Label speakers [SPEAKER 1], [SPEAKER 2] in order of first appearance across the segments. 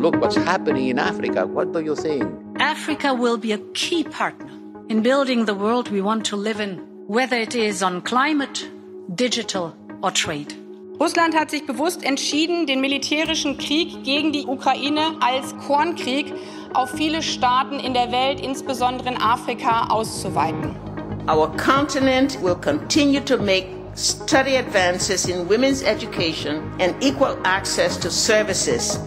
[SPEAKER 1] look what's happening in Africa. What do you think?
[SPEAKER 2] Africa will be a key partner in building the world we want to live in, whether it is on climate, digital or trade.
[SPEAKER 3] Russland hat sich bewusst entschieden, den militärischen Krieg gegen die Ukraine als Kornkrieg auf viele Staaten in der Welt, insbesondere in Afrika, auszuweiten.
[SPEAKER 4] Our continent will continue to make steady advances in women's education and equal access to services,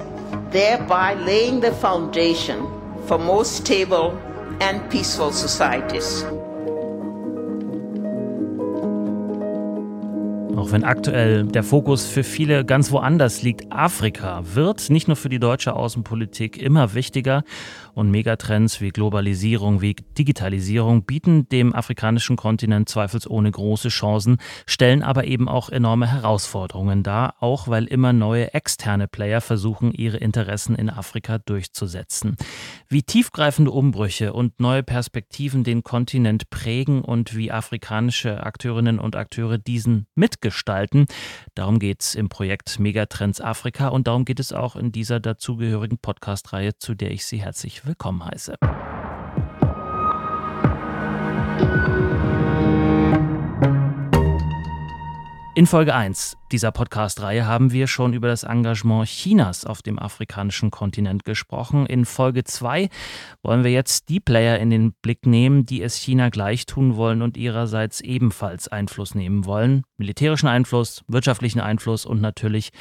[SPEAKER 4] thereby laying the foundation for more stable and peaceful societies.
[SPEAKER 5] Auch wenn aktuell der Fokus für viele ganz woanders liegt, Afrika wird nicht nur für die deutsche Außenpolitik immer wichtiger und Megatrends wie Globalisierung, wie Digitalisierung bieten dem afrikanischen Kontinent zweifelsohne große Chancen, stellen aber eben auch enorme Herausforderungen dar, auch weil immer neue externe Player versuchen, ihre Interessen in Afrika durchzusetzen. Wie tiefgreifende Umbrüche und neue Perspektiven den Kontinent prägen und wie afrikanische Akteurinnen und Akteure diesen mitgestalten, darum geht es im Projekt Megatrends Afrika und darum geht es auch in dieser dazugehörigen Podcast-Reihe, zu der ich Sie herzlich willkommen heiße. In Folge 1 dieser Podcast-Reihe haben wir schon über das Engagement Chinas auf dem afrikanischen Kontinent gesprochen. In Folge 2 wollen wir jetzt die Player in den Blick nehmen, die es China gleich tun wollen und ihrerseits ebenfalls Einfluss nehmen wollen. Militärischen Einfluss, wirtschaftlichen Einfluss und natürlich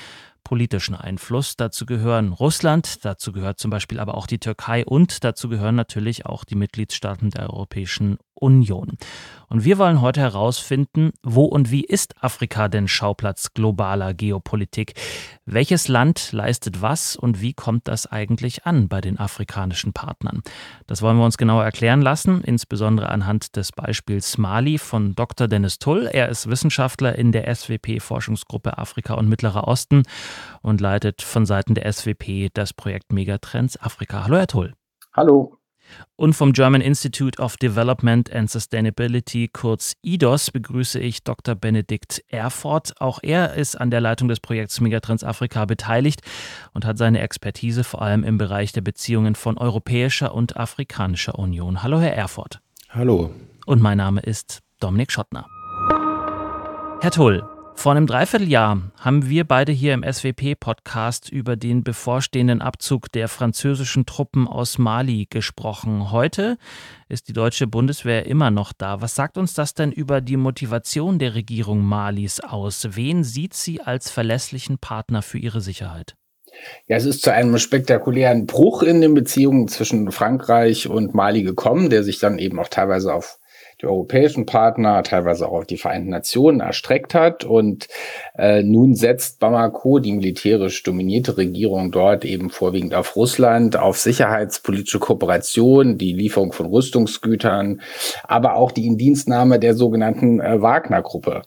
[SPEAKER 5] politischen Einfluss. Dazu gehören Russland, dazu gehört zum Beispiel aber auch die Türkei und dazu gehören natürlich auch die Mitgliedstaaten der Europäischen Union. Und wir wollen heute herausfinden, wo und wie ist Afrika denn Schauplatz globaler Geopolitik? Welches Land leistet was und wie kommt das eigentlich an bei den afrikanischen Partnern? Das wollen wir uns genauer erklären lassen, insbesondere anhand des Beispiels Mali von Dr. Dennis Tull. Er ist Wissenschaftler in der SWP-Forschungsgruppe Afrika und Mittlerer Osten und leitet von Seiten der SWP das Projekt Megatrends Afrika. Hallo, Herr Tull.
[SPEAKER 6] Hallo.
[SPEAKER 5] Und vom German Institute of Development and Sustainability, kurz IDOS, begrüße ich Dr. Benedikt Erfurt. Auch er ist an der Leitung des Projekts Megatrends Afrika beteiligt und hat seine Expertise vor allem im Bereich der Beziehungen von Europäischer und Afrikanischer Union. Hallo, Herr Erfurt.
[SPEAKER 6] Hallo.
[SPEAKER 5] Und mein Name ist Dominik Schottner. Herr Tull, vor einem Dreivierteljahr haben wir beide hier im SWP-Podcast über den bevorstehenden Abzug der französischen Truppen aus Mali gesprochen. Heute ist die deutsche Bundeswehr immer noch da. Was sagt uns das denn über die Motivation der Regierung Malis aus? Wen sieht sie als verlässlichen Partner für ihre Sicherheit?
[SPEAKER 6] Ja, es ist zu einem spektakulären Bruch in den Beziehungen zwischen Frankreich und Mali gekommen, der sich dann eben auch teilweise auf die europäischen Partner, teilweise auch auf die Vereinten Nationen erstreckt hat. Und äh, nun setzt Bamako, die militärisch dominierte Regierung dort, eben vorwiegend auf Russland, auf sicherheitspolitische Kooperation, die Lieferung von Rüstungsgütern, aber auch die Indienstnahme der sogenannten äh, Wagner-Gruppe.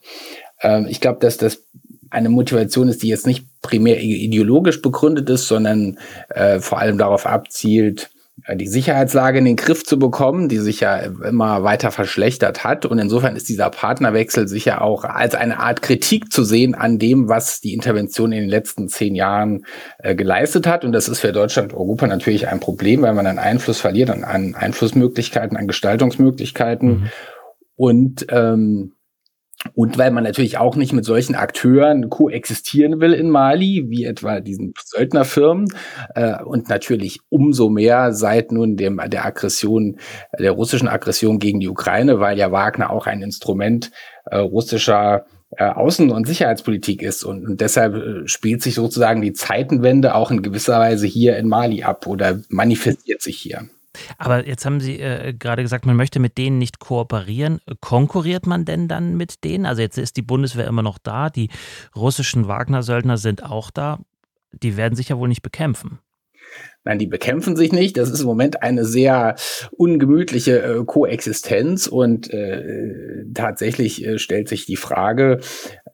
[SPEAKER 6] Ähm, ich glaube, dass das eine Motivation ist, die jetzt nicht primär ideologisch begründet ist, sondern äh, vor allem darauf abzielt, die Sicherheitslage in den Griff zu bekommen, die sich ja immer weiter verschlechtert hat. Und insofern ist dieser Partnerwechsel sicher auch als eine Art Kritik zu sehen an dem, was die Intervention in den letzten zehn Jahren äh, geleistet hat. Und das ist für Deutschland und Europa natürlich ein Problem, weil man an Einfluss verliert, an, an Einflussmöglichkeiten, an Gestaltungsmöglichkeiten. Mhm. Und ähm, und weil man natürlich auch nicht mit solchen Akteuren koexistieren will in Mali, wie etwa diesen Söldnerfirmen. Äh, und natürlich umso mehr seit nun dem, der Aggression, der russischen Aggression gegen die Ukraine, weil ja Wagner auch ein Instrument äh, russischer äh, Außen- und Sicherheitspolitik ist. Und, und deshalb äh, spielt sich sozusagen die Zeitenwende auch in gewisser Weise hier in Mali ab oder manifestiert sich hier.
[SPEAKER 5] Aber jetzt haben Sie äh, gerade gesagt, man möchte mit denen nicht kooperieren. Konkurriert man denn dann mit denen? Also jetzt ist die Bundeswehr immer noch da, die russischen Wagner-Söldner sind auch da. Die werden sich ja wohl nicht bekämpfen.
[SPEAKER 6] Nein, die bekämpfen sich nicht. Das ist im Moment eine sehr ungemütliche äh, Koexistenz und äh, tatsächlich äh, stellt sich die Frage,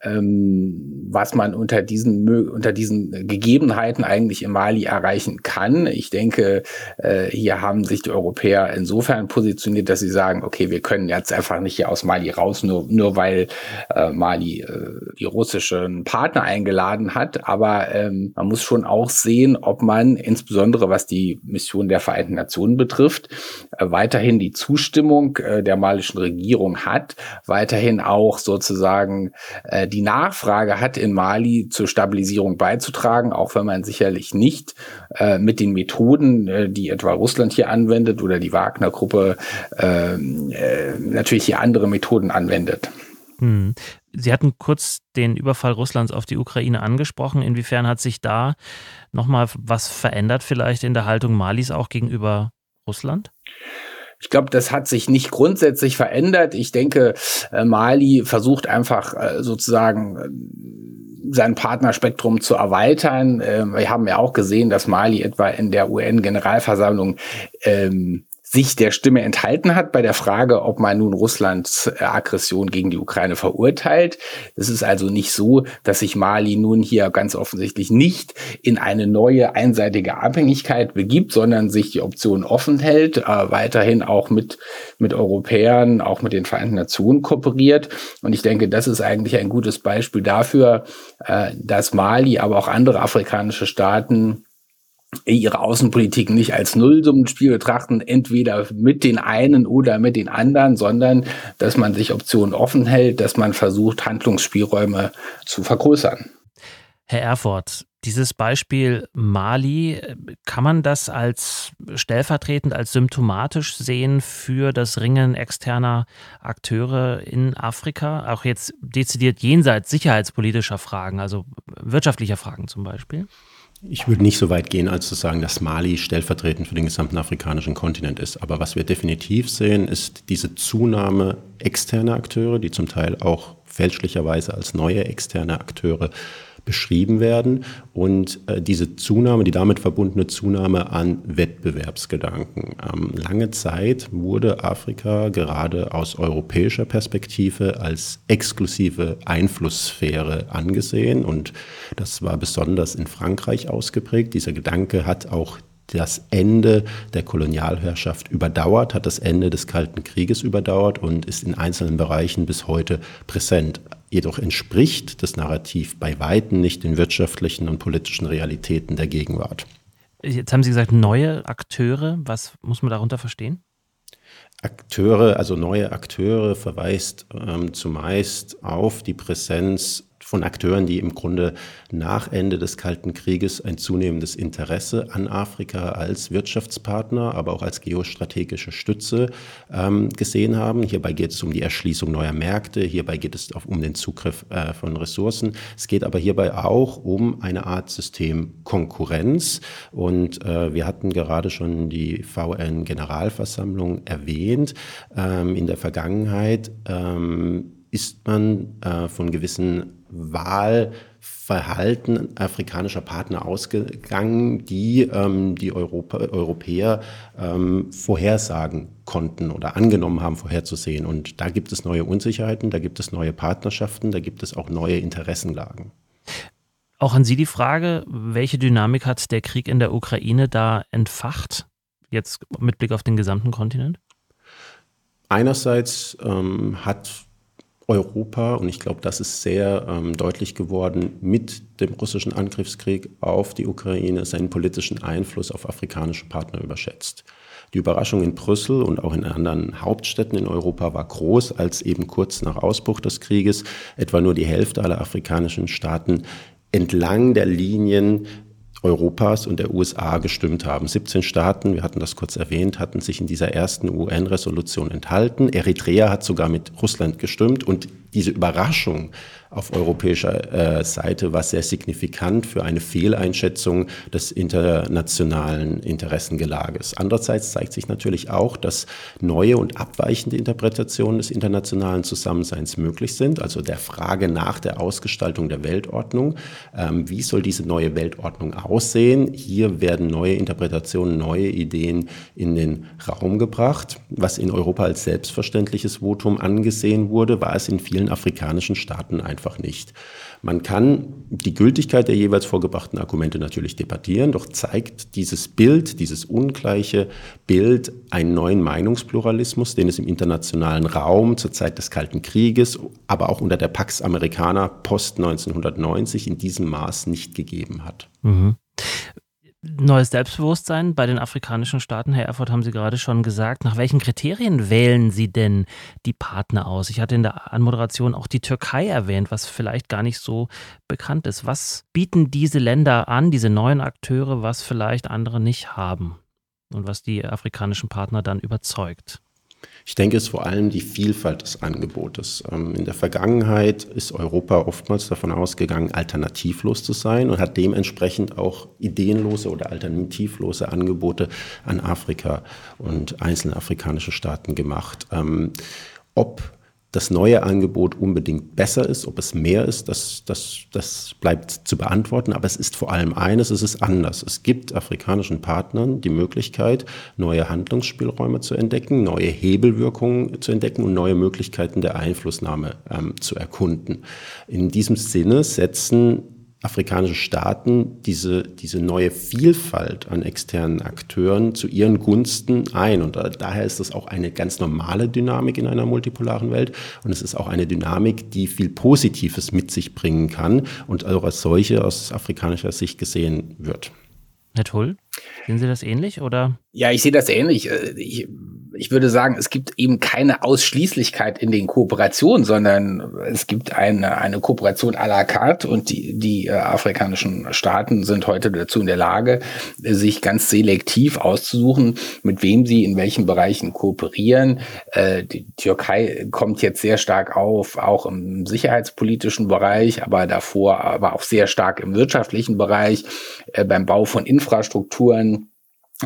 [SPEAKER 6] was man unter diesen, unter diesen Gegebenheiten eigentlich in Mali erreichen kann. Ich denke, äh, hier haben sich die Europäer insofern positioniert, dass sie sagen, okay, wir können jetzt einfach nicht hier aus Mali raus, nur, nur weil äh, Mali äh, die russischen Partner eingeladen hat. Aber ähm, man muss schon auch sehen, ob man insbesondere was die Mission der Vereinten Nationen betrifft, weiterhin die Zustimmung der malischen Regierung hat, weiterhin auch sozusagen die Nachfrage hat, in Mali zur Stabilisierung beizutragen, auch wenn man sicherlich nicht äh, mit den Methoden, äh, die etwa Russland hier anwendet oder die Wagner-Gruppe ähm, äh, natürlich hier andere Methoden anwendet.
[SPEAKER 5] Hm. Sie hatten kurz den Überfall Russlands auf die Ukraine angesprochen. Inwiefern hat sich da nochmal was verändert, vielleicht in der Haltung Malis auch gegenüber Russland?
[SPEAKER 6] Ich glaube, das hat sich nicht grundsätzlich verändert. Ich denke, äh, Mali versucht einfach äh, sozusagen äh, sein Partnerspektrum zu erweitern. Wir haben ja auch gesehen, dass Mali etwa in der UN-Generalversammlung ähm, sich der Stimme enthalten hat bei der Frage, ob man nun Russlands äh, Aggression gegen die Ukraine verurteilt. Es ist also nicht so, dass sich Mali nun hier ganz offensichtlich nicht in eine neue einseitige Abhängigkeit begibt, sondern sich die Option offen hält, äh, weiterhin auch mit, mit Europäern, auch mit den Vereinten Nationen kooperiert. Und ich denke, das ist eigentlich ein gutes Beispiel dafür, äh, dass Mali, aber auch andere afrikanische Staaten ihre Außenpolitik nicht als Nullsummenspiel betrachten, entweder mit den einen oder mit den anderen, sondern dass man sich Optionen offen hält, dass man versucht, Handlungsspielräume zu vergrößern.
[SPEAKER 5] Herr Erfurt, dieses Beispiel Mali, kann man das als stellvertretend, als symptomatisch sehen für das Ringen externer Akteure in Afrika? Auch jetzt dezidiert jenseits sicherheitspolitischer Fragen, also wirtschaftlicher Fragen zum Beispiel?
[SPEAKER 7] Ich würde nicht so weit gehen, als zu sagen, dass Mali stellvertretend für den gesamten afrikanischen Kontinent ist. Aber was wir definitiv sehen, ist diese Zunahme externer Akteure, die zum Teil auch fälschlicherweise als neue externe Akteure beschrieben werden und äh, diese Zunahme, die damit verbundene Zunahme an Wettbewerbsgedanken. Ähm, lange Zeit wurde Afrika gerade aus europäischer Perspektive als exklusive Einflusssphäre angesehen und das war besonders in Frankreich ausgeprägt. Dieser Gedanke hat auch das Ende der Kolonialherrschaft überdauert, hat das Ende des Kalten Krieges überdauert und ist in einzelnen Bereichen bis heute präsent. Jedoch entspricht das Narrativ bei Weitem nicht den wirtschaftlichen und politischen Realitäten der Gegenwart.
[SPEAKER 5] Jetzt haben Sie gesagt, neue Akteure. Was muss man darunter verstehen?
[SPEAKER 7] Akteure, also neue Akteure, verweist ähm, zumeist auf die Präsenz von Akteuren, die im Grunde nach Ende des Kalten Krieges ein zunehmendes Interesse an Afrika als Wirtschaftspartner, aber auch als geostrategische Stütze ähm, gesehen haben. Hierbei geht es um die Erschließung neuer Märkte, hierbei geht es auch um den Zugriff äh, von Ressourcen. Es geht aber hierbei auch um eine Art Systemkonkurrenz. Und äh, wir hatten gerade schon die VN-Generalversammlung erwähnt. Ähm, in der Vergangenheit ähm, ist man äh, von gewissen Wahlverhalten afrikanischer Partner ausgegangen, die ähm, die Europa, Europäer ähm, vorhersagen konnten oder angenommen haben, vorherzusehen. Und da gibt es neue Unsicherheiten, da gibt es neue Partnerschaften, da gibt es auch neue Interessenlagen.
[SPEAKER 5] Auch an Sie die Frage, welche Dynamik hat der Krieg in der Ukraine da entfacht, jetzt mit Blick auf den gesamten Kontinent?
[SPEAKER 7] Einerseits ähm, hat Europa, und ich glaube, das ist sehr ähm, deutlich geworden, mit dem russischen Angriffskrieg auf die Ukraine seinen politischen Einfluss auf afrikanische Partner überschätzt. Die Überraschung in Brüssel und auch in anderen Hauptstädten in Europa war groß, als eben kurz nach Ausbruch des Krieges etwa nur die Hälfte aller afrikanischen Staaten entlang der Linien Europas und der USA gestimmt haben. 17 Staaten, wir hatten das kurz erwähnt, hatten sich in dieser ersten UN-Resolution enthalten. Eritrea hat sogar mit Russland gestimmt und diese Überraschung auf europäischer äh, Seite war sehr signifikant für eine Fehleinschätzung des internationalen Interessengelages. Andererseits zeigt sich natürlich auch, dass neue und abweichende Interpretationen des internationalen Zusammenseins möglich sind, also der Frage nach der Ausgestaltung der Weltordnung. Ähm, wie soll diese neue Weltordnung aussehen? Hier werden neue Interpretationen, neue Ideen in den Raum gebracht. Was in Europa als selbstverständliches Votum angesehen wurde, war es in vielen afrikanischen Staaten einfach nicht. Man kann die Gültigkeit der jeweils vorgebrachten Argumente natürlich debattieren, doch zeigt dieses Bild, dieses ungleiche Bild einen neuen Meinungspluralismus, den es im internationalen Raum zur Zeit des Kalten Krieges, aber auch unter der Pax Americana post 1990 in diesem Maß nicht gegeben hat. Mhm
[SPEAKER 5] neues Selbstbewusstsein bei den afrikanischen Staaten. Herr Erfurt, haben Sie gerade schon gesagt. Nach welchen Kriterien wählen Sie denn die Partner aus? Ich hatte in der Anmoderation auch die Türkei erwähnt, was vielleicht gar nicht so bekannt ist. Was bieten diese Länder an, diese neuen Akteure, was vielleicht andere nicht haben und was die afrikanischen Partner dann überzeugt?
[SPEAKER 7] Ich denke, es ist vor allem die Vielfalt des Angebotes. Ähm, in der Vergangenheit ist Europa oftmals davon ausgegangen, alternativlos zu sein und hat dementsprechend auch ideenlose oder alternativlose Angebote an Afrika und einzelne afrikanische Staaten gemacht. Ähm, ob das neue Angebot unbedingt besser ist, ob es mehr ist, das, das, das bleibt zu beantworten. Aber es ist vor allem eines, es ist anders. Es gibt afrikanischen Partnern die Möglichkeit, neue Handlungsspielräume zu entdecken, neue Hebelwirkungen zu entdecken und neue Möglichkeiten der Einflussnahme ähm, zu erkunden. In diesem Sinne setzen afrikanische Staaten diese, diese neue Vielfalt an externen Akteuren zu ihren Gunsten ein. Und daher ist das auch eine ganz normale Dynamik in einer multipolaren Welt. Und es ist auch eine Dynamik, die viel Positives mit sich bringen kann und auch als solche aus afrikanischer Sicht gesehen wird.
[SPEAKER 5] Herr Tull, sehen Sie das ähnlich oder?
[SPEAKER 6] Ja, ich sehe das ähnlich. Äh, ich, ich würde sagen, es gibt eben keine Ausschließlichkeit in den Kooperationen, sondern es gibt eine, eine Kooperation à la carte und die, die äh, afrikanischen Staaten sind heute dazu in der Lage, sich ganz selektiv auszusuchen, mit wem sie in welchen Bereichen kooperieren. Äh, die Türkei kommt jetzt sehr stark auf, auch im sicherheitspolitischen Bereich, aber davor aber auch sehr stark im wirtschaftlichen Bereich, äh, beim Bau von Infrastrukturen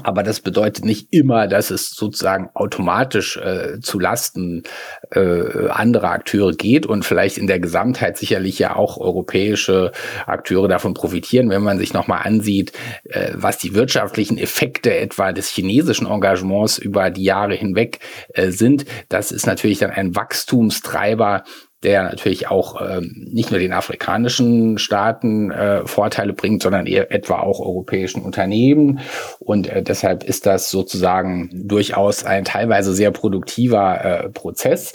[SPEAKER 6] aber das bedeutet nicht immer, dass es sozusagen automatisch äh, zu Lasten äh, anderer Akteure geht und vielleicht in der Gesamtheit sicherlich ja auch europäische Akteure davon profitieren, wenn man sich nochmal ansieht, äh, was die wirtschaftlichen Effekte etwa des chinesischen Engagements über die Jahre hinweg äh, sind. Das ist natürlich dann ein Wachstumstreiber, der natürlich auch ähm, nicht nur den afrikanischen Staaten äh, Vorteile bringt, sondern eher etwa auch europäischen Unternehmen. Und äh, deshalb ist das sozusagen durchaus ein teilweise sehr produktiver äh, Prozess.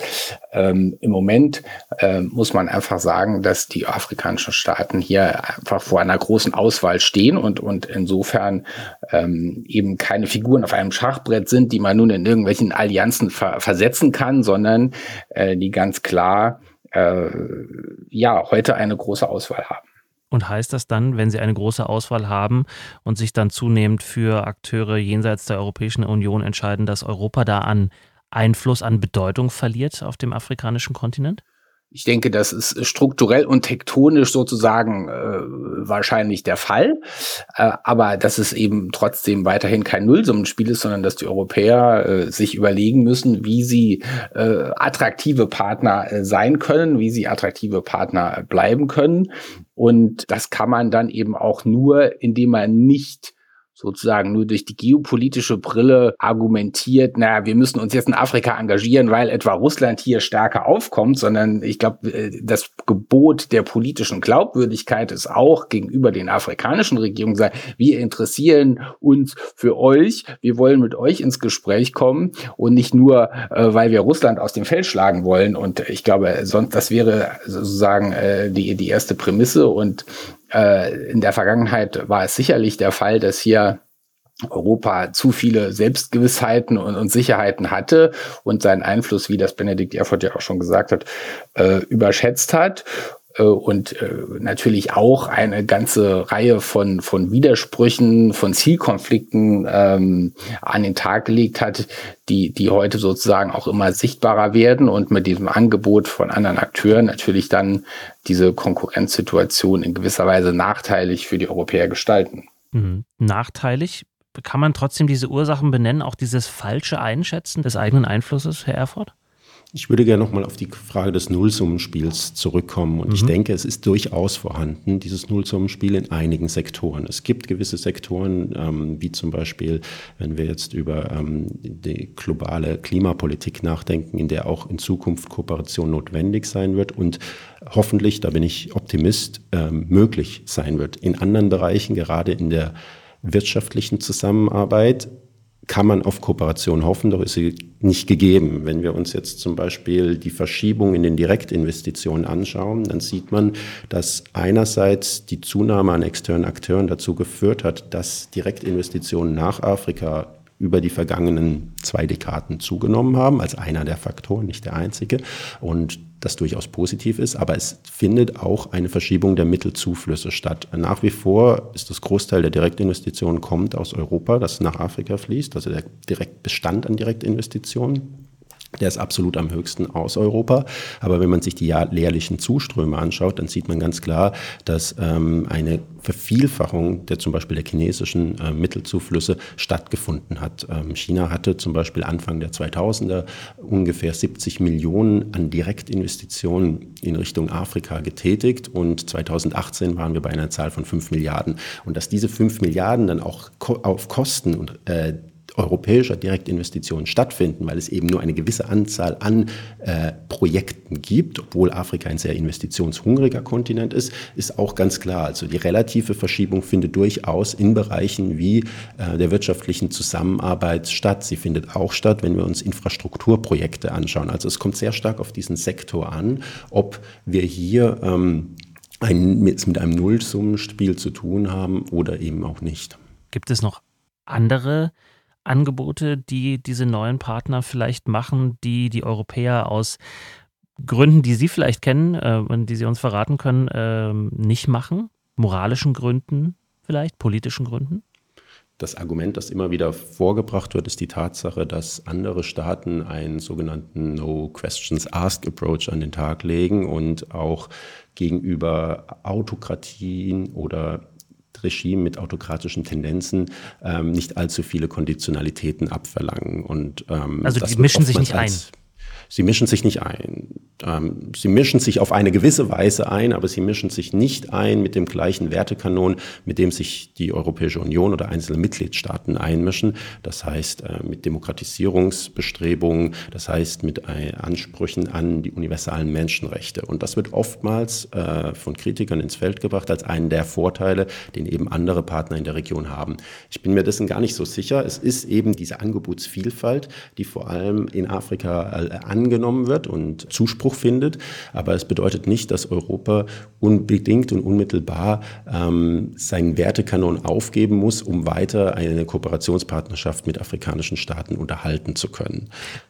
[SPEAKER 6] Ähm, Im Moment äh, muss man einfach sagen, dass die afrikanischen Staaten hier einfach vor einer großen Auswahl stehen und, und insofern ähm, eben keine Figuren auf einem Schachbrett sind, die man nun in irgendwelchen Allianzen ver versetzen kann, sondern äh, die ganz klar äh, ja heute eine große Auswahl haben.
[SPEAKER 5] Und heißt das dann, wenn Sie eine große Auswahl haben und sich dann zunehmend für Akteure jenseits der Europäischen Union entscheiden, dass Europa da an Einfluss, an Bedeutung verliert auf dem afrikanischen Kontinent?
[SPEAKER 6] Ich denke, das ist strukturell und tektonisch sozusagen äh, wahrscheinlich der Fall. Äh, aber dass es eben trotzdem weiterhin kein Nullsummenspiel ist, sondern dass die Europäer äh, sich überlegen müssen, wie sie äh, attraktive Partner äh, sein können, wie sie attraktive Partner bleiben können. Und das kann man dann eben auch nur, indem man nicht sozusagen nur durch die geopolitische Brille argumentiert, naja, wir müssen uns jetzt in Afrika engagieren, weil etwa Russland hier stärker aufkommt, sondern ich glaube, äh, das Gebot der politischen Glaubwürdigkeit ist auch gegenüber den afrikanischen Regierungen sagen, wir interessieren uns für euch, wir wollen mit euch ins Gespräch kommen und nicht nur, äh, weil wir Russland aus dem Feld schlagen wollen. Und ich glaube, sonst, das wäre sozusagen äh, die, die erste Prämisse und äh, in der Vergangenheit war es sicherlich der Fall, dass hier Europa zu viele Selbstgewissheiten und, und, Sicherheiten hatte und seinen Einfluss, wie das Benedikt Erfurt ja auch schon gesagt hat, äh, überschätzt hat. Äh, und äh, natürlich auch eine ganze Reihe von, von Widersprüchen, von Zielkonflikten ähm, an den Tag gelegt hat, die, die heute sozusagen auch immer sichtbarer werden und mit diesem Angebot von anderen Akteuren natürlich dann diese Konkurrenzsituation in gewisser Weise nachteilig für die Europäer gestalten.
[SPEAKER 5] Mhm. Nachteilig? Kann man trotzdem diese Ursachen benennen, auch dieses falsche Einschätzen des eigenen Einflusses, Herr Erfurt?
[SPEAKER 7] Ich würde gerne nochmal auf die Frage des Nullsummenspiels zurückkommen. Und mhm. ich denke, es ist durchaus vorhanden, dieses Nullsummenspiel in einigen Sektoren. Es gibt gewisse Sektoren, ähm, wie zum Beispiel, wenn wir jetzt über ähm, die globale Klimapolitik nachdenken, in der auch in Zukunft Kooperation notwendig sein wird und hoffentlich, da bin ich Optimist, ähm, möglich sein wird. In anderen Bereichen, gerade in der wirtschaftlichen Zusammenarbeit, kann man auf Kooperation hoffen, doch ist sie nicht gegeben. Wenn wir uns jetzt zum Beispiel die Verschiebung in den Direktinvestitionen anschauen, dann sieht man, dass einerseits die Zunahme an externen Akteuren dazu geführt hat, dass Direktinvestitionen nach Afrika über die vergangenen zwei Dekaden zugenommen haben, als einer der Faktoren, nicht der einzige. Und das durchaus positiv ist, aber es findet auch eine Verschiebung der Mittelzuflüsse statt. Nach wie vor ist das Großteil der Direktinvestitionen kommt aus Europa, das nach Afrika fließt, also der Direktbestand an Direktinvestitionen. Der ist absolut am höchsten aus Europa. Aber wenn man sich die jährlichen Zuströme anschaut, dann sieht man ganz klar, dass ähm, eine Vervielfachung der zum Beispiel der chinesischen äh, Mittelzuflüsse stattgefunden hat. Ähm, China hatte zum Beispiel Anfang der 2000er ungefähr 70 Millionen an Direktinvestitionen in Richtung Afrika getätigt und 2018 waren wir bei einer Zahl von 5 Milliarden. Und dass diese 5 Milliarden dann auch ko auf Kosten und äh, europäischer Direktinvestitionen stattfinden, weil es eben nur eine gewisse Anzahl an äh, Projekten gibt, obwohl Afrika ein sehr investitionshungriger Kontinent ist, ist auch ganz klar. Also die relative Verschiebung findet durchaus in Bereichen wie äh, der wirtschaftlichen Zusammenarbeit statt. Sie findet auch statt, wenn wir uns Infrastrukturprojekte anschauen. Also es kommt sehr stark auf diesen Sektor an, ob wir hier ähm, ein, mit, mit einem Nullsummenspiel zu tun haben oder eben auch nicht.
[SPEAKER 5] Gibt es noch andere Angebote, die diese neuen Partner vielleicht machen, die die Europäer aus Gründen, die Sie vielleicht kennen äh, und die Sie uns verraten können, äh, nicht machen? Moralischen Gründen vielleicht, politischen Gründen?
[SPEAKER 7] Das Argument, das immer wieder vorgebracht wird, ist die Tatsache, dass andere Staaten einen sogenannten No Questions Asked Approach an den Tag legen und auch gegenüber Autokratien oder Regime mit autokratischen Tendenzen ähm, nicht allzu viele Konditionalitäten abverlangen. Und,
[SPEAKER 5] ähm, also die mischen sich nicht ein.
[SPEAKER 7] Sie mischen sich nicht ein. Ähm, sie mischen sich auf eine gewisse Weise ein, aber sie mischen sich nicht ein mit dem gleichen Wertekanon, mit dem sich die Europäische Union oder einzelne Mitgliedstaaten einmischen. Das heißt, äh, mit Demokratisierungsbestrebungen, das heißt, mit äh, Ansprüchen an die universalen Menschenrechte. Und das wird oftmals äh, von Kritikern ins Feld gebracht als einen der Vorteile, den eben andere Partner in der Region haben. Ich bin mir dessen gar nicht so sicher. Es ist eben diese Angebotsvielfalt, die vor allem in Afrika an angenommen wird und Zuspruch findet. Aber es bedeutet nicht, dass Europa unbedingt und unmittelbar ähm, seinen Wertekanon aufgeben muss, um weiter eine Kooperationspartnerschaft mit afrikanischen Staaten unterhalten zu können.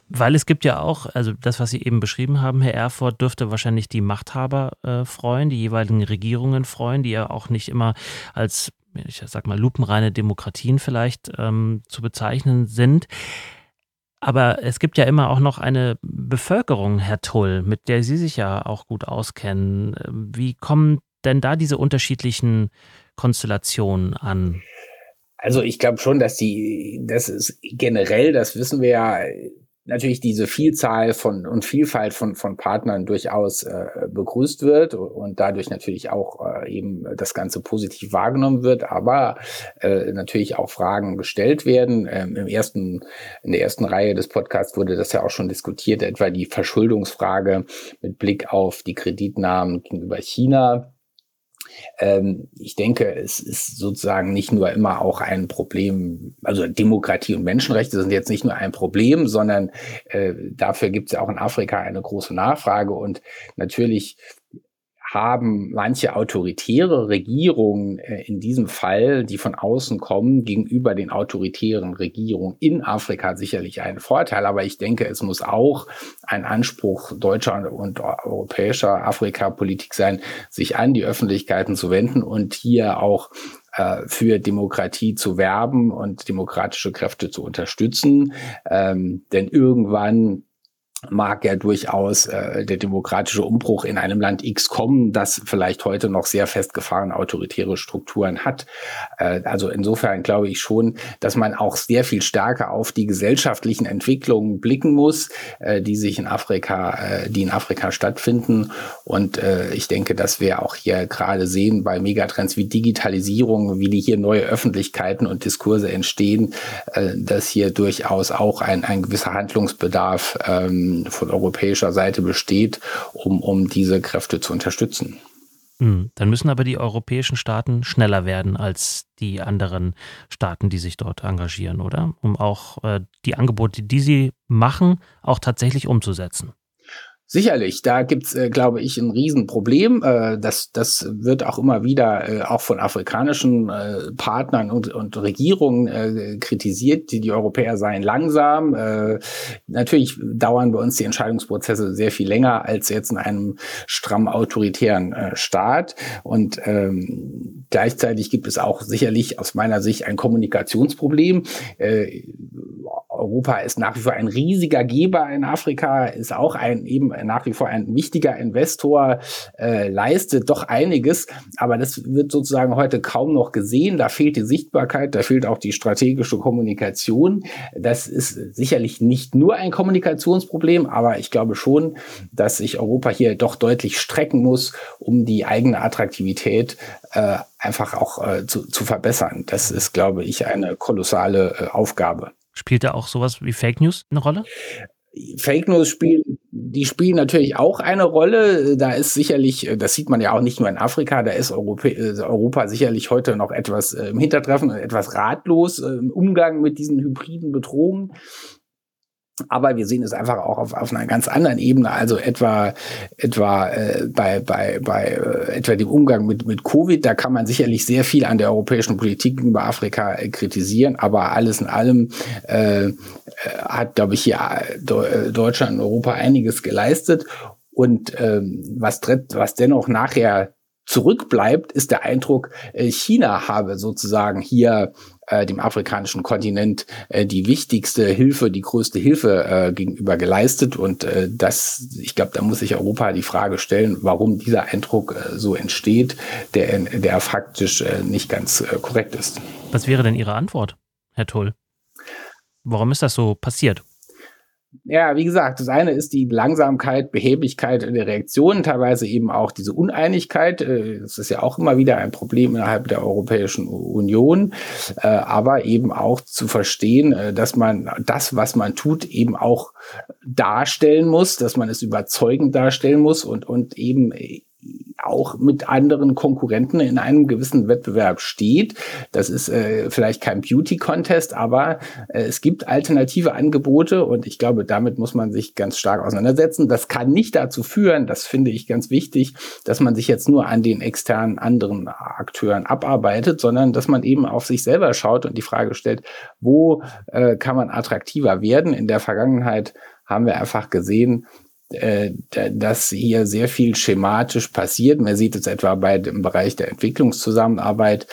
[SPEAKER 5] Weil es gibt ja auch, also das, was Sie eben beschrieben haben, Herr Erfurt, dürfte wahrscheinlich die Machthaber äh, freuen, die jeweiligen Regierungen freuen, die ja auch nicht immer als, ich sag mal, lupenreine Demokratien vielleicht ähm, zu bezeichnen sind. Aber es gibt ja immer auch noch eine Bevölkerung, Herr Tull, mit der Sie sich ja auch gut auskennen. Wie kommen denn da diese unterschiedlichen Konstellationen an?
[SPEAKER 6] Also ich glaube schon, dass die, das ist generell, das wissen wir ja, natürlich diese Vielzahl von und Vielfalt von, von Partnern durchaus äh, begrüßt wird und dadurch natürlich auch äh, eben das Ganze positiv wahrgenommen wird, aber äh, natürlich auch Fragen gestellt werden. Ähm, Im ersten, in der ersten Reihe des Podcasts wurde das ja auch schon diskutiert, etwa die Verschuldungsfrage mit Blick auf die Kreditnahmen gegenüber China ähm, ich denke, es ist sozusagen nicht nur immer auch ein Problem, also Demokratie und Menschenrechte sind jetzt nicht nur ein Problem, sondern äh, dafür gibt es ja auch in Afrika eine große Nachfrage. Und natürlich haben manche autoritäre Regierungen äh, in diesem Fall, die von außen kommen, gegenüber den autoritären Regierungen in Afrika sicherlich einen Vorteil. Aber ich denke, es muss auch ein Anspruch deutscher und europäischer Afrikapolitik sein, sich an die Öffentlichkeiten zu wenden und hier auch äh, für Demokratie zu werben und demokratische Kräfte zu unterstützen. Ähm, denn irgendwann mag ja durchaus äh, der demokratische Umbruch in einem Land X kommen, das vielleicht heute noch sehr festgefahrene autoritäre Strukturen hat. Äh, also insofern glaube ich schon, dass man auch sehr viel stärker auf die gesellschaftlichen Entwicklungen blicken muss, äh, die sich in Afrika, äh, die in Afrika stattfinden. Und äh, ich denke, dass wir auch hier gerade sehen bei Megatrends wie Digitalisierung, wie die hier neue Öffentlichkeiten und Diskurse entstehen, äh, dass hier durchaus auch ein, ein gewisser Handlungsbedarf ähm, von europäischer Seite besteht, um, um diese Kräfte zu unterstützen.
[SPEAKER 5] Hm, dann müssen aber die europäischen Staaten schneller werden als die anderen Staaten, die sich dort engagieren, oder? Um auch äh, die Angebote, die sie machen, auch tatsächlich umzusetzen.
[SPEAKER 6] Sicherlich, da gibt's, äh, glaube ich, ein Riesenproblem. Äh, das, das wird auch immer wieder äh, auch von afrikanischen äh, Partnern und, und Regierungen äh, kritisiert, die die Europäer seien langsam. Äh, natürlich dauern bei uns die Entscheidungsprozesse sehr viel länger als jetzt in einem stramm autoritären äh, Staat. Und ähm, gleichzeitig gibt es auch sicherlich aus meiner Sicht ein Kommunikationsproblem. Äh, Europa ist nach wie vor ein riesiger Geber in Afrika, ist auch ein eben nach wie vor ein wichtiger Investor, äh, leistet doch einiges, aber das wird sozusagen heute kaum noch gesehen. Da fehlt die Sichtbarkeit, da fehlt auch die strategische Kommunikation. Das ist sicherlich nicht nur ein Kommunikationsproblem, aber ich glaube schon, dass sich Europa hier doch deutlich strecken muss, um die eigene Attraktivität äh, einfach auch äh, zu, zu verbessern. Das ist, glaube ich, eine kolossale äh, Aufgabe.
[SPEAKER 5] Spielt da auch sowas wie Fake News eine Rolle?
[SPEAKER 6] Fake News spielen, die spielen natürlich auch eine Rolle. Da ist sicherlich, das sieht man ja auch nicht nur in Afrika, da ist Europa, Europa sicherlich heute noch etwas äh, im Hintertreffen, etwas ratlos äh, im Umgang mit diesen hybriden Bedrohungen. Aber wir sehen es einfach auch auf, auf einer ganz anderen Ebene, also etwa etwa äh, bei bei bei äh, etwa dem Umgang mit mit Covid. Da kann man sicherlich sehr viel an der europäischen Politik gegenüber Afrika äh, kritisieren, aber alles in allem äh, äh hat, glaube ich, hier äh, Deutschland und Europa einiges geleistet. Und ähm, was, was dennoch nachher zurückbleibt, ist der Eindruck, China habe sozusagen hier äh, dem afrikanischen Kontinent äh, die wichtigste Hilfe, die größte Hilfe äh, gegenüber geleistet. Und äh, das, ich glaube, da muss sich Europa die Frage stellen, warum dieser Eindruck äh, so entsteht, der, der faktisch äh, nicht ganz äh, korrekt ist.
[SPEAKER 5] Was wäre denn Ihre Antwort, Herr Tull? Warum ist das so passiert?
[SPEAKER 6] Ja, wie gesagt, das eine ist die Langsamkeit, Beheblichkeit der Reaktionen, teilweise eben auch diese Uneinigkeit. Äh, das ist ja auch immer wieder ein Problem innerhalb der Europäischen Union, äh, aber eben auch zu verstehen, äh, dass man das, was man tut, eben auch darstellen muss, dass man es überzeugend darstellen muss und, und eben auch mit anderen Konkurrenten in einem gewissen Wettbewerb steht. Das ist äh, vielleicht kein Beauty-Contest, aber äh, es gibt alternative Angebote und ich glaube, damit muss man sich ganz stark auseinandersetzen. Das kann nicht dazu führen, das finde ich ganz wichtig, dass man sich jetzt nur an den externen anderen Akteuren abarbeitet, sondern dass man eben auf sich selber schaut und die Frage stellt, wo äh, kann man attraktiver werden? In der Vergangenheit haben wir einfach gesehen, äh, dass hier sehr viel schematisch passiert. Man sieht es etwa bei dem Bereich der Entwicklungszusammenarbeit,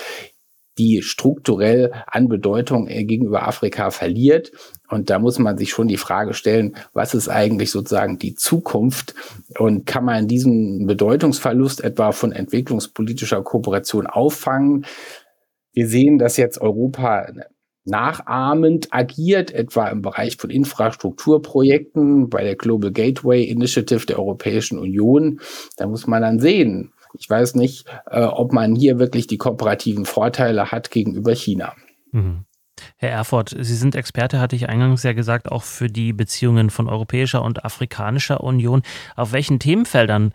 [SPEAKER 6] die strukturell an Bedeutung äh, gegenüber Afrika verliert. Und da muss man sich schon die Frage stellen, was ist eigentlich sozusagen die Zukunft und kann man diesen Bedeutungsverlust etwa von entwicklungspolitischer Kooperation auffangen? Wir sehen, dass jetzt Europa nachahmend agiert, etwa im Bereich von Infrastrukturprojekten bei der Global Gateway Initiative der Europäischen Union. Da muss man dann sehen. Ich weiß nicht, äh, ob man hier wirklich die kooperativen Vorteile hat gegenüber China.
[SPEAKER 5] Mhm. Herr Erfurt, Sie sind Experte, hatte ich eingangs ja gesagt, auch für die Beziehungen von Europäischer und Afrikanischer Union. Auf welchen Themenfeldern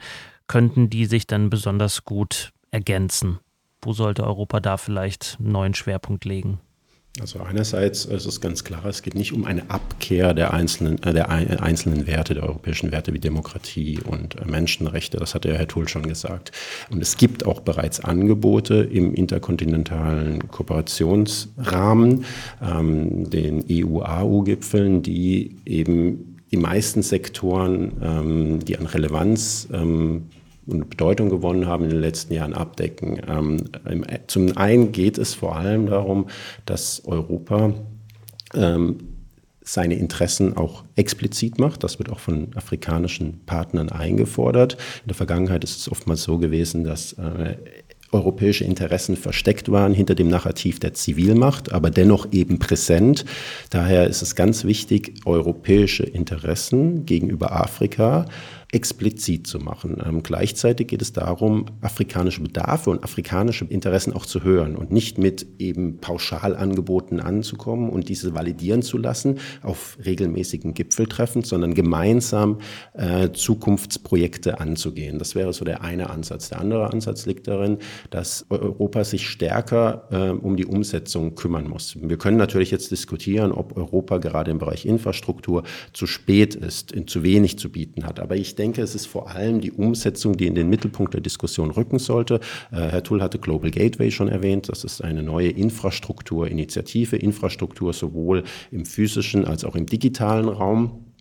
[SPEAKER 5] könnten die sich dann besonders gut ergänzen? Wo sollte Europa da vielleicht einen neuen Schwerpunkt legen?
[SPEAKER 7] Also einerseits ist es ganz klar, es geht nicht um eine Abkehr der einzelnen, äh, der einzelnen Werte, der europäischen Werte wie Demokratie und äh, Menschenrechte. Das hat ja Herr Tull schon gesagt. Und es gibt auch bereits Angebote im interkontinentalen Kooperationsrahmen, ähm, den EU-AU-Gipfeln, die eben die meisten Sektoren, ähm, die an Relevanz ähm, und Bedeutung gewonnen haben in den letzten Jahren abdecken. Ähm, zum einen geht es vor allem darum, dass Europa ähm, seine Interessen auch explizit macht. Das wird auch von afrikanischen Partnern eingefordert. In der Vergangenheit ist es oftmals so gewesen, dass äh, europäische Interessen versteckt waren hinter dem Narrativ der Zivilmacht, aber dennoch eben präsent. Daher ist es ganz wichtig, europäische Interessen gegenüber Afrika explizit zu machen. Ähm, gleichzeitig geht es darum, afrikanische Bedarfe und afrikanische Interessen auch zu hören und nicht mit eben Pauschalangeboten anzukommen und diese validieren zu lassen auf regelmäßigen Gipfeltreffen, sondern gemeinsam äh, Zukunftsprojekte anzugehen. Das wäre so der eine Ansatz. Der andere Ansatz liegt darin, dass Europa sich stärker äh, um die Umsetzung kümmern muss. Wir können natürlich jetzt diskutieren, ob Europa gerade im Bereich Infrastruktur zu spät ist, zu wenig zu bieten hat. Aber ich denke, denke, es ist vor allem die Umsetzung, die in den Mittelpunkt der Diskussion rücken sollte. Äh, Herr Tull hatte Global Gateway schon erwähnt. Das ist eine neue Infrastrukturinitiative, Infrastruktur sowohl im physischen als auch im digitalen Raum.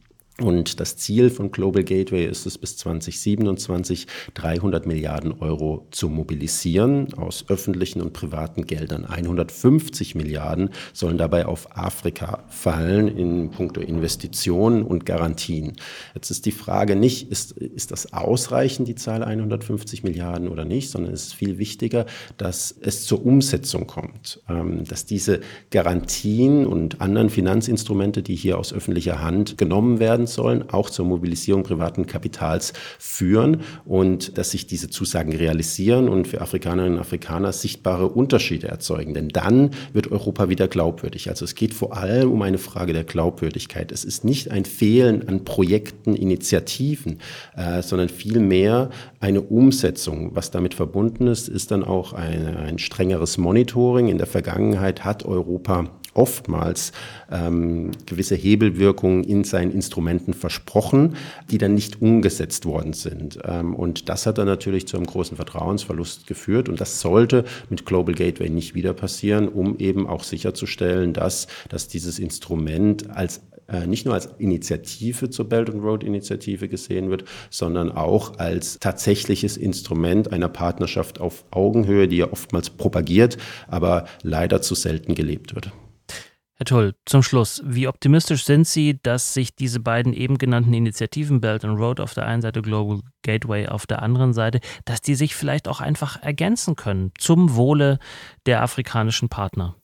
[SPEAKER 7] Und das Ziel von Global Gateway ist es, bis 2027 300 Milliarden Euro zu mobilisieren aus öffentlichen und privaten Geldern. 150 Milliarden sollen dabei auf Afrika fallen in puncto Investitionen und Garantien. Jetzt ist die Frage nicht, ist, ist das ausreichend, die Zahl 150 Milliarden oder nicht, sondern es ist viel wichtiger, dass es zur Umsetzung kommt, ähm, dass diese Garantien und anderen Finanzinstrumente, die hier aus öffentlicher Hand genommen werden, sollen, auch zur Mobilisierung privaten Kapitals führen und dass sich diese Zusagen realisieren und für Afrikanerinnen und Afrikaner sichtbare Unterschiede erzeugen. Denn dann wird Europa wieder glaubwürdig. Also es geht vor allem um eine Frage der Glaubwürdigkeit. Es ist nicht ein Fehlen an Projekten, Initiativen, äh, sondern vielmehr eine Umsetzung. Was damit verbunden ist, ist dann auch eine, ein strengeres Monitoring. In der Vergangenheit hat Europa oftmals ähm, gewisse Hebelwirkungen in seinen Instrumenten versprochen, die dann nicht umgesetzt worden sind. Ähm, und das hat dann natürlich zu einem großen Vertrauensverlust geführt. Und das sollte mit Global Gateway nicht wieder passieren, um eben auch sicherzustellen, dass, dass dieses Instrument als äh, nicht nur als Initiative zur Belt and Road Initiative gesehen wird, sondern auch als tatsächliches Instrument einer Partnerschaft auf Augenhöhe, die ja oftmals propagiert, aber leider zu selten gelebt wird.
[SPEAKER 5] Herr Tull, zum Schluss, wie optimistisch sind Sie, dass sich diese beiden eben genannten Initiativen Belt and Road auf der einen Seite, Global Gateway auf der anderen Seite, dass die sich vielleicht auch einfach ergänzen können zum Wohle der afrikanischen Partner?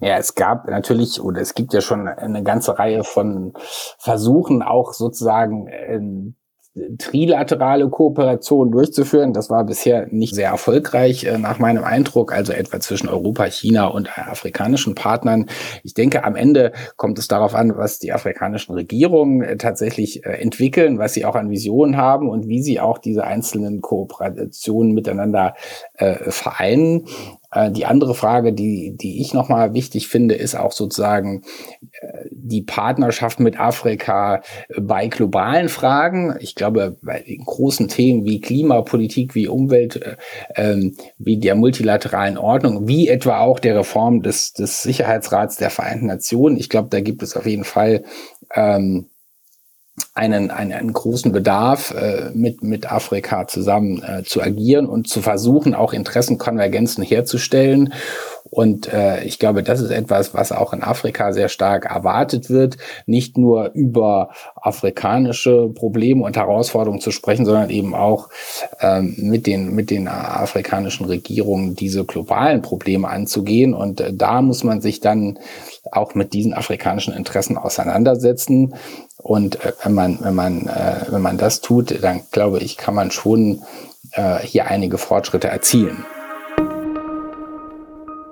[SPEAKER 6] Ja, es gab natürlich oder es gibt ja schon eine ganze Reihe von Versuchen, auch sozusagen trilaterale Kooperation durchzuführen. Das war bisher nicht sehr erfolgreich äh, nach meinem Eindruck, also etwa zwischen Europa, China und afrikanischen Partnern. Ich denke, am Ende kommt es darauf an, was die afrikanischen Regierungen äh, tatsächlich äh, entwickeln, was sie auch an Visionen haben und wie sie auch diese einzelnen Kooperationen miteinander vereinen. Äh, die andere Frage, die, die ich nochmal wichtig finde, ist auch sozusagen äh, die Partnerschaft mit Afrika bei globalen Fragen. Ich glaube, bei den großen Themen wie Klimapolitik, wie Umwelt, äh, ähm, wie der multilateralen Ordnung, wie etwa auch der Reform des, des Sicherheitsrats der Vereinten Nationen. Ich glaube, da gibt es auf jeden Fall ähm, einen, einen, einen großen Bedarf, äh, mit, mit Afrika zusammen äh, zu agieren und zu versuchen, auch Interessenkonvergenzen herzustellen. Und äh, ich glaube, das ist etwas, was auch in Afrika sehr stark erwartet wird, nicht nur über afrikanische Probleme und Herausforderungen zu sprechen, sondern eben auch ähm, mit, den, mit den afrikanischen Regierungen diese globalen Probleme anzugehen. Und äh, da muss man sich dann auch mit diesen afrikanischen Interessen auseinandersetzen. Und äh, wenn man, wenn man, äh, wenn man das tut, dann glaube ich, kann man schon äh, hier einige Fortschritte erzielen.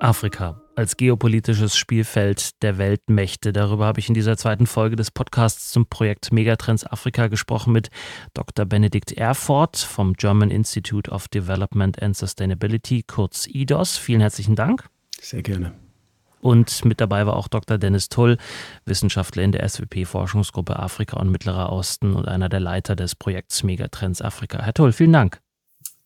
[SPEAKER 5] Afrika als geopolitisches Spielfeld der Weltmächte. Darüber habe ich in dieser zweiten Folge des Podcasts zum Projekt Megatrends Afrika gesprochen mit Dr. Benedikt Erfurt vom German Institute of Development and Sustainability, kurz IDOS. Vielen herzlichen Dank.
[SPEAKER 7] Sehr gerne.
[SPEAKER 5] Und mit dabei war auch Dr. Dennis Tull, Wissenschaftler in der SWP-Forschungsgruppe Afrika und Mittlerer Osten und einer der Leiter des Projekts Megatrends Afrika. Herr Tull, vielen Dank.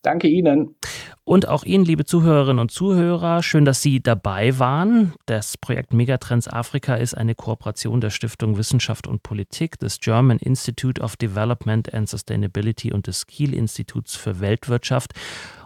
[SPEAKER 6] Danke Ihnen.
[SPEAKER 5] Und auch Ihnen, liebe Zuhörerinnen und Zuhörer, schön, dass Sie dabei waren. Das Projekt Megatrends Afrika ist eine Kooperation der Stiftung Wissenschaft und Politik, des German Institute of Development and Sustainability und des Kiel Instituts für Weltwirtschaft.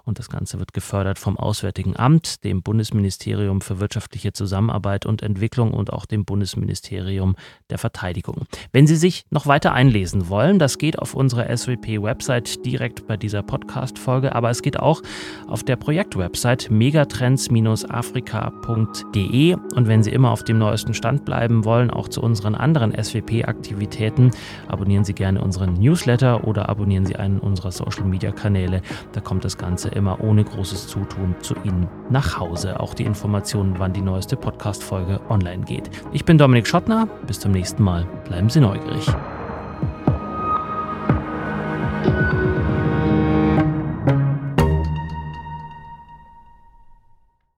[SPEAKER 5] Und das Ganze wird gefördert vom Auswärtigen Amt, dem Bundesministerium für wirtschaftliche Zusammenarbeit und Entwicklung und auch dem Bundesministerium der Verteidigung. Wenn Sie sich noch weiter einlesen wollen, das geht auf unserer SWP-Website direkt bei dieser Podcast-Folge, aber es geht auch auf der Projektwebsite megatrends-afrika.de. Und wenn Sie immer auf dem neuesten Stand bleiben wollen, auch zu unseren anderen SWP-Aktivitäten, abonnieren Sie gerne unseren Newsletter oder abonnieren Sie einen unserer Social-Media-Kanäle. Da kommt das Ganze immer ohne großes Zutun zu Ihnen nach Hause. Auch die Informationen, wann die neueste Podcast-Folge online geht. Ich bin Dominik Schottner. Bis zum nächsten Mal. Bleiben Sie neugierig.